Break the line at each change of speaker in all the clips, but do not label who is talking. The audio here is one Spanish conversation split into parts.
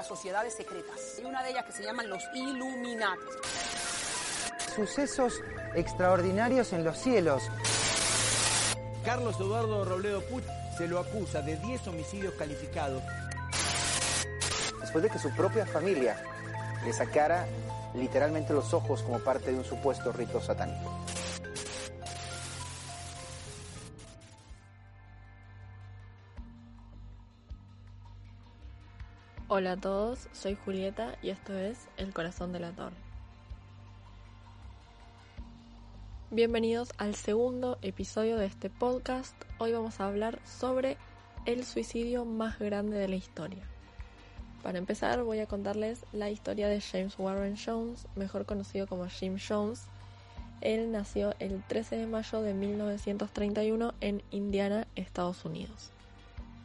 las sociedades secretas. Hay una de ellas que se llaman los Illuminati.
Sucesos extraordinarios en los cielos.
Carlos Eduardo Robledo Puch se lo acusa de 10 homicidios calificados.
Después de que su propia familia le sacara literalmente los ojos como parte de un supuesto rito satánico.
Hola a todos, soy Julieta y esto es El Corazón de la Torre. Bienvenidos al segundo episodio de este podcast. Hoy vamos a hablar sobre el suicidio más grande de la historia. Para empezar voy a contarles la historia de James Warren Jones, mejor conocido como Jim Jones. Él nació el 13 de mayo de 1931 en Indiana, Estados Unidos.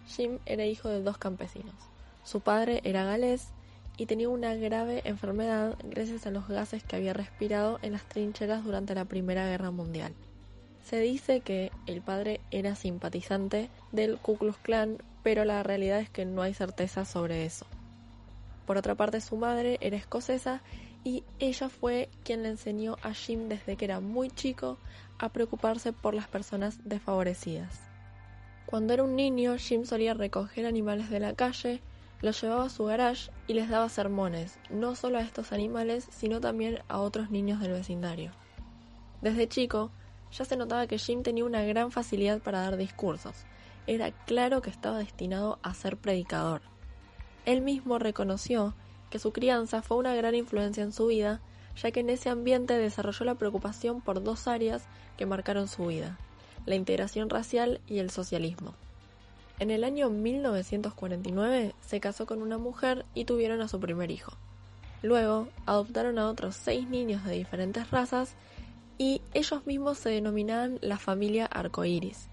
Jim era hijo de dos campesinos. Su padre era galés y tenía una grave enfermedad gracias a los gases que había respirado en las trincheras durante la Primera Guerra Mundial. Se dice que el padre era simpatizante del Ku Klux Klan, pero la realidad es que no hay certeza sobre eso. Por otra parte, su madre era escocesa y ella fue quien le enseñó a Jim desde que era muy chico a preocuparse por las personas desfavorecidas. Cuando era un niño, Jim solía recoger animales de la calle, los llevaba a su garage y les daba sermones, no solo a estos animales, sino también a otros niños del vecindario. Desde chico, ya se notaba que Jim tenía una gran facilidad para dar discursos. Era claro que estaba destinado a ser predicador. Él mismo reconoció que su crianza fue una gran influencia en su vida, ya que en ese ambiente desarrolló la preocupación por dos áreas que marcaron su vida, la integración racial y el socialismo. En el año 1949 se casó con una mujer y tuvieron a su primer hijo. Luego adoptaron a otros seis niños de diferentes razas y ellos mismos se denominaban la familia arcoíris.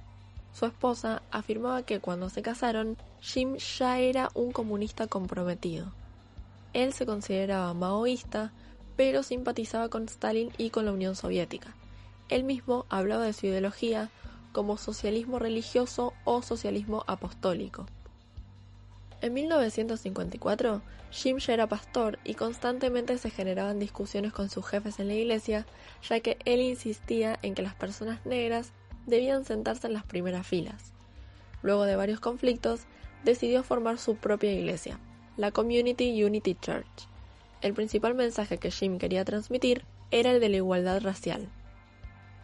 Su esposa afirmaba que cuando se casaron, Jim ya era un comunista comprometido. Él se consideraba maoísta, pero simpatizaba con Stalin y con la Unión Soviética. Él mismo hablaba de su ideología como socialismo religioso o socialismo apostólico. En 1954, Jim ya era pastor y constantemente se generaban discusiones con sus jefes en la iglesia, ya que él insistía en que las personas negras debían sentarse en las primeras filas. Luego de varios conflictos, decidió formar su propia iglesia, la Community Unity Church. El principal mensaje que Jim quería transmitir era el de la igualdad racial.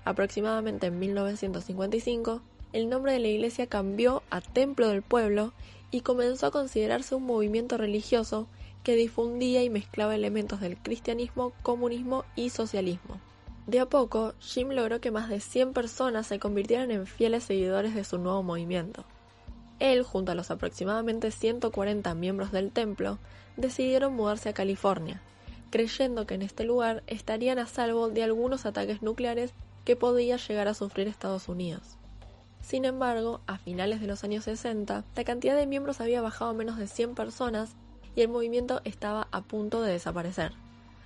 Aproximadamente en 1955, el nombre de la iglesia cambió a Templo del Pueblo y comenzó a considerarse un movimiento religioso que difundía y mezclaba elementos del cristianismo, comunismo y socialismo. De a poco, Jim logró que más de 100 personas se convirtieran en fieles seguidores de su nuevo movimiento. Él, junto a los aproximadamente 140 miembros del templo, decidieron mudarse a California, creyendo que en este lugar estarían a salvo de algunos ataques nucleares que podía llegar a sufrir Estados Unidos. Sin embargo, a finales de los años 60, la cantidad de miembros había bajado a menos de 100 personas y el movimiento estaba a punto de desaparecer.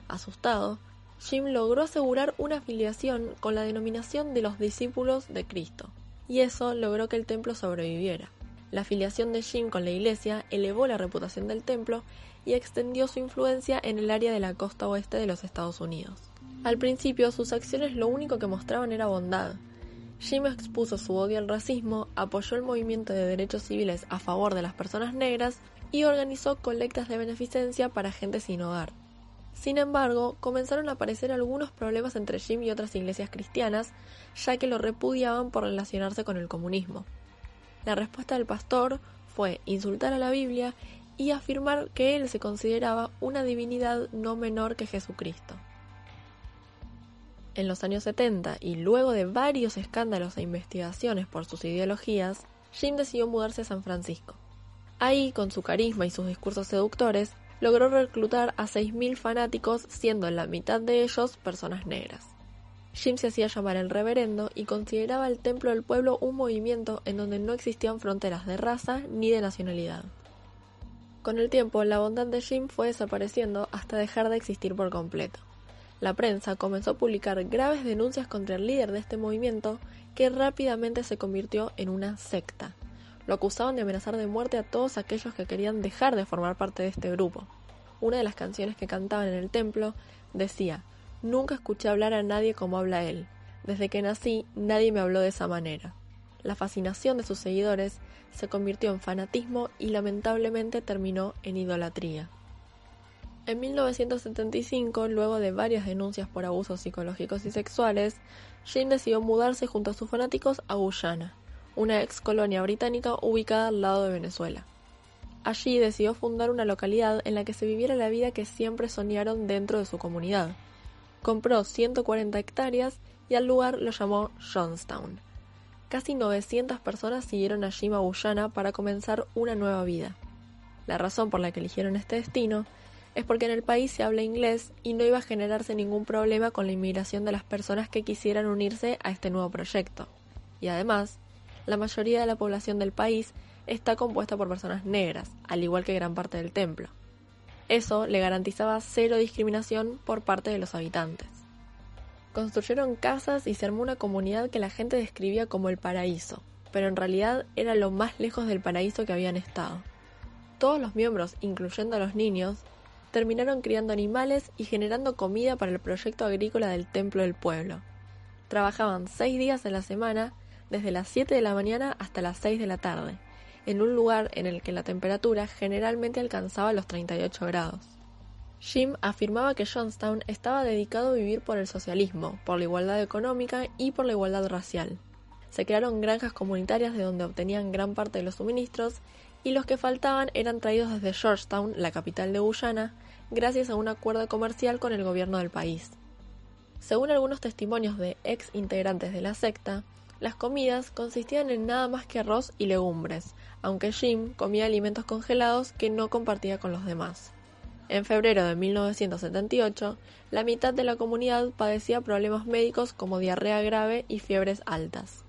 Asustado, Jim logró asegurar una afiliación con la denominación de los discípulos de Cristo, y eso logró que el templo sobreviviera. La afiliación de Jim con la iglesia elevó la reputación del templo y extendió su influencia en el área de la costa oeste de los Estados Unidos. Al principio sus acciones lo único que mostraban era bondad. Jim expuso su odio al racismo, apoyó el movimiento de derechos civiles a favor de las personas negras y organizó colectas de beneficencia para gente sin hogar. Sin embargo, comenzaron a aparecer algunos problemas entre Jim y otras iglesias cristianas, ya que lo repudiaban por relacionarse con el comunismo. La respuesta del pastor fue insultar a la Biblia y afirmar que él se consideraba una divinidad no menor que Jesucristo. En los años 70 y luego de varios escándalos e investigaciones por sus ideologías, Jim decidió mudarse a San Francisco. Ahí, con su carisma y sus discursos seductores, logró reclutar a 6.000 fanáticos, siendo la mitad de ellos personas negras. Jim se hacía llamar el reverendo y consideraba el templo del pueblo un movimiento en donde no existían fronteras de raza ni de nacionalidad. Con el tiempo, la bondad de Jim fue desapareciendo hasta dejar de existir por completo. La prensa comenzó a publicar graves denuncias contra el líder de este movimiento que rápidamente se convirtió en una secta. Lo acusaban de amenazar de muerte a todos aquellos que querían dejar de formar parte de este grupo. Una de las canciones que cantaban en el templo decía, Nunca escuché hablar a nadie como habla él. Desde que nací nadie me habló de esa manera. La fascinación de sus seguidores se convirtió en fanatismo y lamentablemente terminó en idolatría. En 1975, luego de varias denuncias por abusos psicológicos y sexuales, Jane decidió mudarse junto a sus fanáticos a Guyana, una ex colonia británica ubicada al lado de Venezuela. Allí decidió fundar una localidad en la que se viviera la vida que siempre soñaron dentro de su comunidad. Compró 140 hectáreas y al lugar lo llamó Johnstown. Casi 900 personas siguieron a Jim a Guyana para comenzar una nueva vida. La razón por la que eligieron este destino es porque en el país se habla inglés y no iba a generarse ningún problema con la inmigración de las personas que quisieran unirse a este nuevo proyecto. Y además, la mayoría de la población del país está compuesta por personas negras, al igual que gran parte del templo. Eso le garantizaba cero discriminación por parte de los habitantes. Construyeron casas y se armó una comunidad que la gente describía como el paraíso, pero en realidad era lo más lejos del paraíso que habían estado. Todos los miembros, incluyendo a los niños, terminaron criando animales y generando comida para el proyecto agrícola del templo del pueblo. Trabajaban seis días a la semana, desde las 7 de la mañana hasta las 6 de la tarde, en un lugar en el que la temperatura generalmente alcanzaba los 38 grados. Jim afirmaba que Johnstown estaba dedicado a vivir por el socialismo, por la igualdad económica y por la igualdad racial. Se crearon granjas comunitarias de donde obtenían gran parte de los suministros y los que faltaban eran traídos desde Georgetown, la capital de Guyana, gracias a un acuerdo comercial con el gobierno del país. Según algunos testimonios de ex integrantes de la secta, las comidas consistían en nada más que arroz y legumbres, aunque Jim comía alimentos congelados que no compartía con los demás. En febrero de 1978, la mitad de la comunidad padecía problemas médicos como diarrea grave y fiebres altas.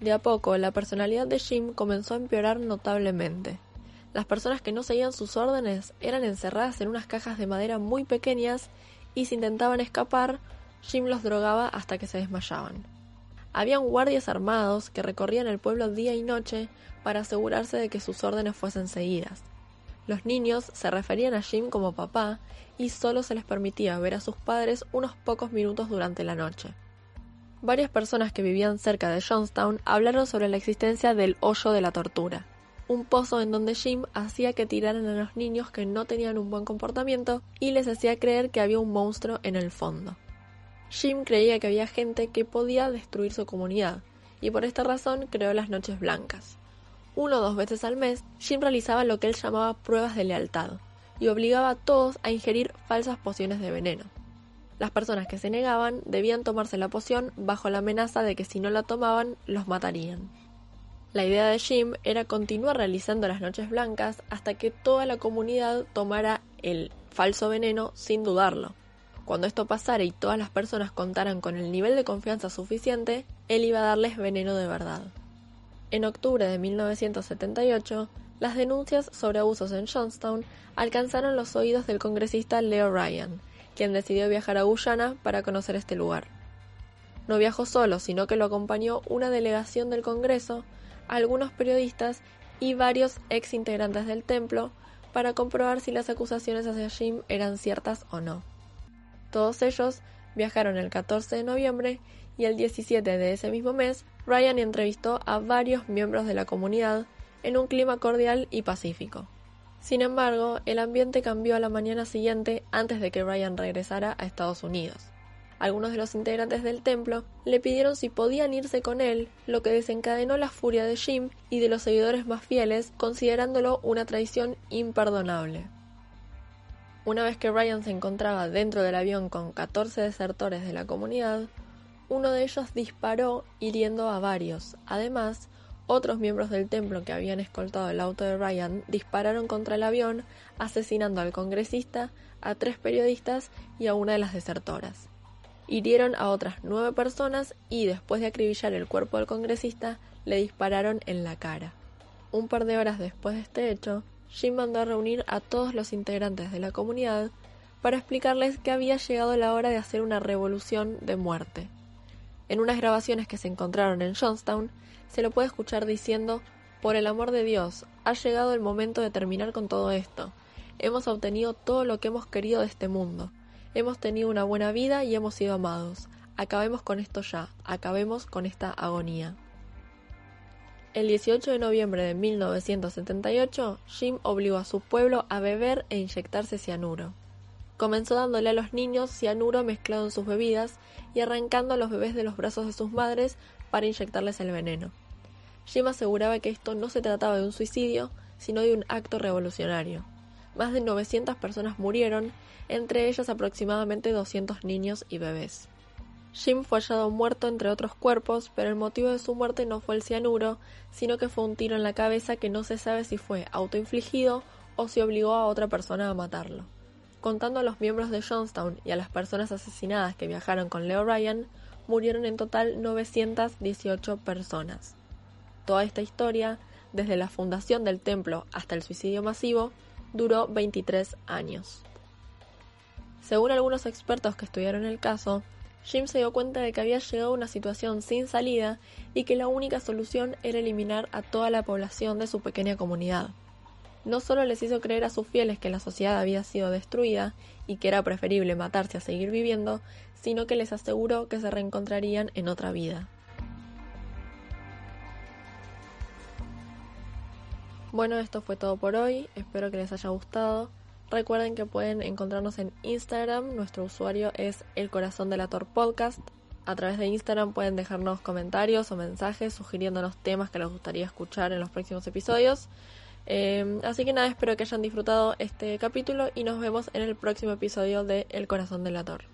De a poco, la personalidad de Jim comenzó a empeorar notablemente. Las personas que no seguían sus órdenes eran encerradas en unas cajas de madera muy pequeñas y si intentaban escapar, Jim los drogaba hasta que se desmayaban. Habían guardias armados que recorrían el pueblo día y noche para asegurarse de que sus órdenes fuesen seguidas. Los niños se referían a Jim como papá y solo se les permitía ver a sus padres unos pocos minutos durante la noche. Varias personas que vivían cerca de Johnstown hablaron sobre la existencia del hoyo de la tortura, un pozo en donde Jim hacía que tiraran a los niños que no tenían un buen comportamiento y les hacía creer que había un monstruo en el fondo. Jim creía que había gente que podía destruir su comunidad, y por esta razón creó las Noches Blancas. Uno o dos veces al mes, Jim realizaba lo que él llamaba pruebas de lealtad, y obligaba a todos a ingerir falsas pociones de veneno. Las personas que se negaban debían tomarse la poción bajo la amenaza de que si no la tomaban los matarían. La idea de Jim era continuar realizando las noches blancas hasta que toda la comunidad tomara el falso veneno sin dudarlo. Cuando esto pasara y todas las personas contaran con el nivel de confianza suficiente, él iba a darles veneno de verdad. En octubre de 1978, las denuncias sobre abusos en Johnstown alcanzaron los oídos del congresista Leo Ryan, quien decidió viajar a Guyana para conocer este lugar. No viajó solo, sino que lo acompañó una delegación del Congreso, algunos periodistas y varios ex integrantes del templo para comprobar si las acusaciones hacia Jim eran ciertas o no. Todos ellos viajaron el 14 de noviembre y el 17 de ese mismo mes, Ryan entrevistó a varios miembros de la comunidad en un clima cordial y pacífico. Sin embargo, el ambiente cambió a la mañana siguiente antes de que Ryan regresara a Estados Unidos. Algunos de los integrantes del templo le pidieron si podían irse con él, lo que desencadenó la furia de Jim y de los seguidores más fieles, considerándolo una traición imperdonable. Una vez que Ryan se encontraba dentro del avión con 14 desertores de la comunidad, uno de ellos disparó hiriendo a varios. Además, otros miembros del templo que habían escoltado el auto de Ryan dispararon contra el avión, asesinando al congresista, a tres periodistas y a una de las desertoras. Hirieron a otras nueve personas y, después de acribillar el cuerpo del congresista, le dispararon en la cara. Un par de horas después de este hecho, Jim mandó a reunir a todos los integrantes de la comunidad para explicarles que había llegado la hora de hacer una revolución de muerte. En unas grabaciones que se encontraron en Johnstown, se lo puede escuchar diciendo, por el amor de Dios, ha llegado el momento de terminar con todo esto. Hemos obtenido todo lo que hemos querido de este mundo. Hemos tenido una buena vida y hemos sido amados. Acabemos con esto ya, acabemos con esta agonía. El 18 de noviembre de 1978, Jim obligó a su pueblo a beber e inyectarse cianuro. Comenzó dándole a los niños cianuro mezclado en sus bebidas y arrancando a los bebés de los brazos de sus madres para inyectarles el veneno. Jim aseguraba que esto no se trataba de un suicidio, sino de un acto revolucionario. Más de 900 personas murieron, entre ellas aproximadamente 200 niños y bebés. Jim fue hallado muerto entre otros cuerpos, pero el motivo de su muerte no fue el cianuro, sino que fue un tiro en la cabeza que no se sabe si fue autoinfligido o si obligó a otra persona a matarlo. Contando a los miembros de Johnstown y a las personas asesinadas que viajaron con Leo Ryan, murieron en total 918 personas. Toda esta historia, desde la fundación del templo hasta el suicidio masivo, duró 23 años. Según algunos expertos que estudiaron el caso, Jim se dio cuenta de que había llegado a una situación sin salida y que la única solución era eliminar a toda la población de su pequeña comunidad. No solo les hizo creer a sus fieles que la sociedad había sido destruida y que era preferible matarse a seguir viviendo, sino que les aseguró que se reencontrarían en otra vida. Bueno, esto fue todo por hoy, espero que les haya gustado. Recuerden que pueden encontrarnos en Instagram, nuestro usuario es El Corazón del Ator Podcast. A través de Instagram pueden dejarnos comentarios o mensajes sugiriéndonos temas que les gustaría escuchar en los próximos episodios. Eh, así que nada, espero que hayan disfrutado este capítulo y nos vemos en el próximo episodio de El Corazón del Ator.